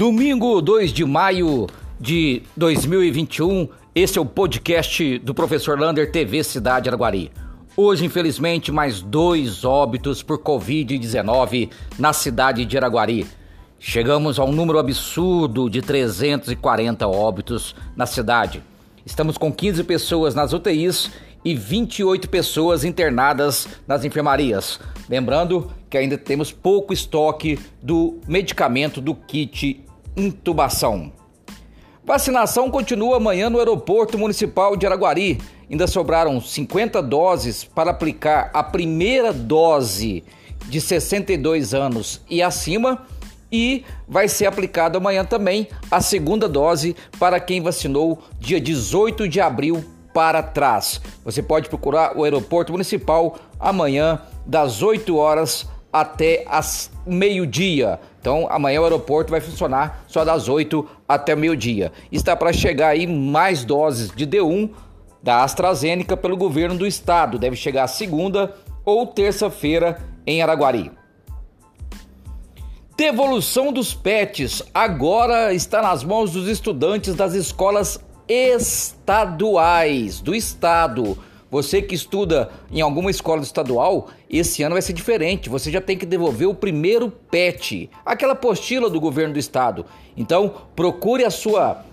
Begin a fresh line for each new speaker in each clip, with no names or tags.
Domingo 2 de maio de 2021, esse é o podcast do professor Lander TV Cidade Araguari. Hoje, infelizmente, mais dois óbitos por Covid-19 na cidade de Araguari. Chegamos a um número absurdo de 340 óbitos na cidade. Estamos com 15 pessoas nas UTIs e 28 pessoas internadas nas enfermarias. Lembrando que ainda temos pouco estoque do medicamento do kit intubação. Vacinação continua amanhã no Aeroporto Municipal de Araguari. Ainda sobraram 50 doses para aplicar a primeira dose de 62 anos e acima e vai ser aplicada amanhã também a segunda dose para quem vacinou dia 18 de abril para trás. Você pode procurar o aeroporto municipal amanhã das 8 horas até as meio-dia. Então, amanhã o aeroporto vai funcionar só das 8 até meio-dia. Está para chegar aí mais doses de D1 da AstraZeneca pelo governo do estado. Deve chegar segunda ou terça-feira em Araguari. Devolução dos pets agora está nas mãos dos estudantes das escolas estaduais do estado. Você que estuda em alguma escola estadual, esse ano vai ser diferente. Você já tem que devolver o primeiro PET, aquela apostila do governo do estado. Então, procure a sua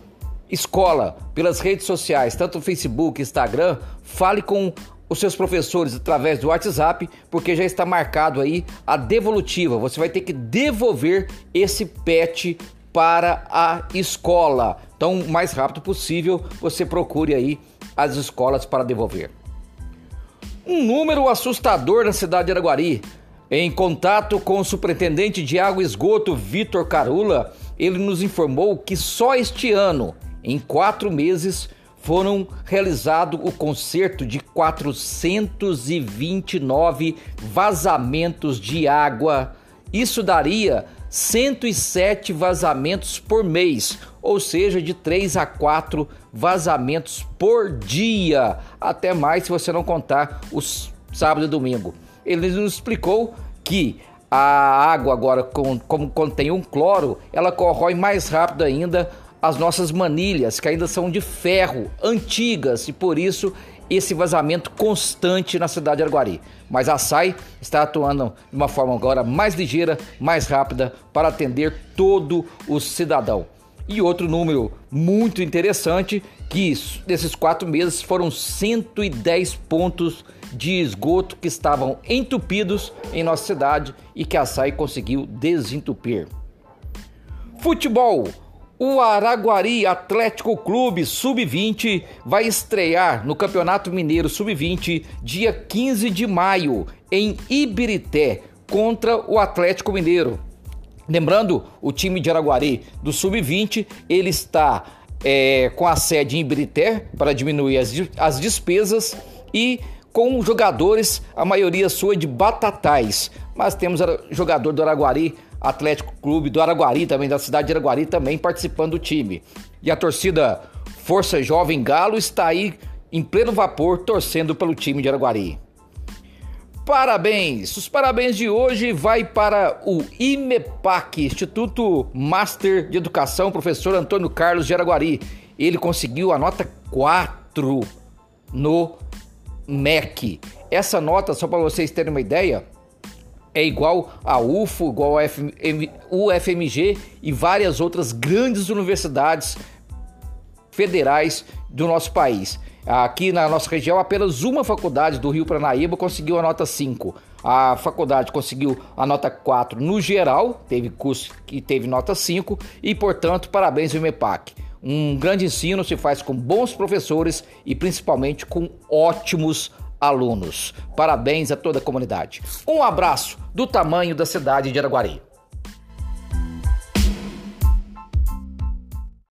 escola pelas redes sociais, tanto Facebook, Instagram, fale com os seus professores através do WhatsApp, porque já está marcado aí a devolutiva. Você vai ter que devolver esse PET para a escola. Então, o mais rápido possível, você procure aí as escolas para devolver. Um número assustador na cidade de Araguari. Em contato com o superintendente de água e esgoto, Vitor Carula, ele nos informou que só este ano, em quatro meses, foram realizado o conserto de 429 vazamentos de água. Isso daria 107 vazamentos por mês, ou seja, de 3 a 4 vazamentos por dia, até mais se você não contar os sábado e domingo. Ele nos explicou que a água agora, como contém um cloro, ela corrói mais rápido ainda as nossas manilhas, que ainda são de ferro, antigas, e por isso esse vazamento constante na cidade de Araguari. Mas a SAI está atuando de uma forma agora mais ligeira, mais rápida para atender todo o cidadão. E outro número muito interessante que nesses quatro meses foram 110 pontos de esgoto que estavam entupidos em nossa cidade e que a SAI conseguiu desentupir. Futebol o Araguari Atlético Clube Sub-20 vai estrear no Campeonato Mineiro Sub-20 dia 15 de maio em Ibirité contra o Atlético Mineiro. Lembrando, o time de Araguari do Sub-20 ele está é, com a sede em Ibirité para diminuir as, as despesas e com jogadores, a maioria sua de Batatais. Mas temos jogador do Araguari Atlético Clube do Araguari, também da cidade de Araguari, também participando do time. E a torcida Força Jovem Galo está aí em pleno vapor torcendo pelo time de Araguari. Parabéns! Os parabéns de hoje vai para o IMEPAC, Instituto Master de Educação, professor Antônio Carlos de Araguari. Ele conseguiu a nota 4 no MEC. Essa nota, só para vocês terem uma ideia, é igual a UFO, igual a UFMG e várias outras grandes universidades federais do nosso país. Aqui na nossa região, apenas uma faculdade do Rio Paranaíba conseguiu a nota 5. A faculdade conseguiu a nota 4 no geral, teve curso que teve nota 5 e, portanto, parabéns ao MEPAC. Um grande ensino se faz com bons professores e principalmente com ótimos alunos. Parabéns a toda a comunidade. Um abraço do tamanho da cidade de Araguari.